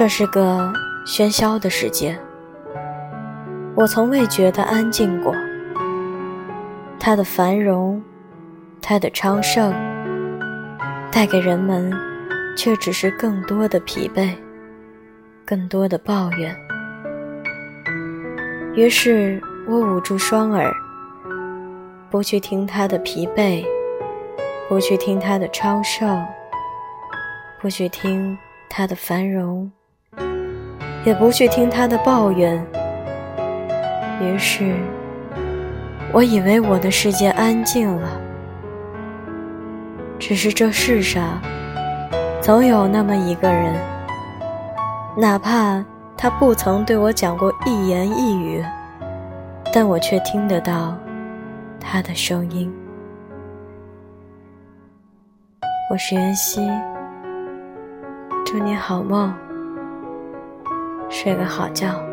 这是个喧嚣的世界，我从未觉得安静过。它的繁荣，它的昌盛，带给人们却只是更多的疲惫，更多的抱怨。于是我捂住双耳，不去听他的疲惫，不去听他的昌盛，不去听他的繁荣。也不去听他的抱怨。于是，我以为我的世界安静了。只是这世上，总有那么一个人，哪怕他不曾对我讲过一言一语，但我却听得到他的声音。我是袁熙，祝你好梦。睡个好觉。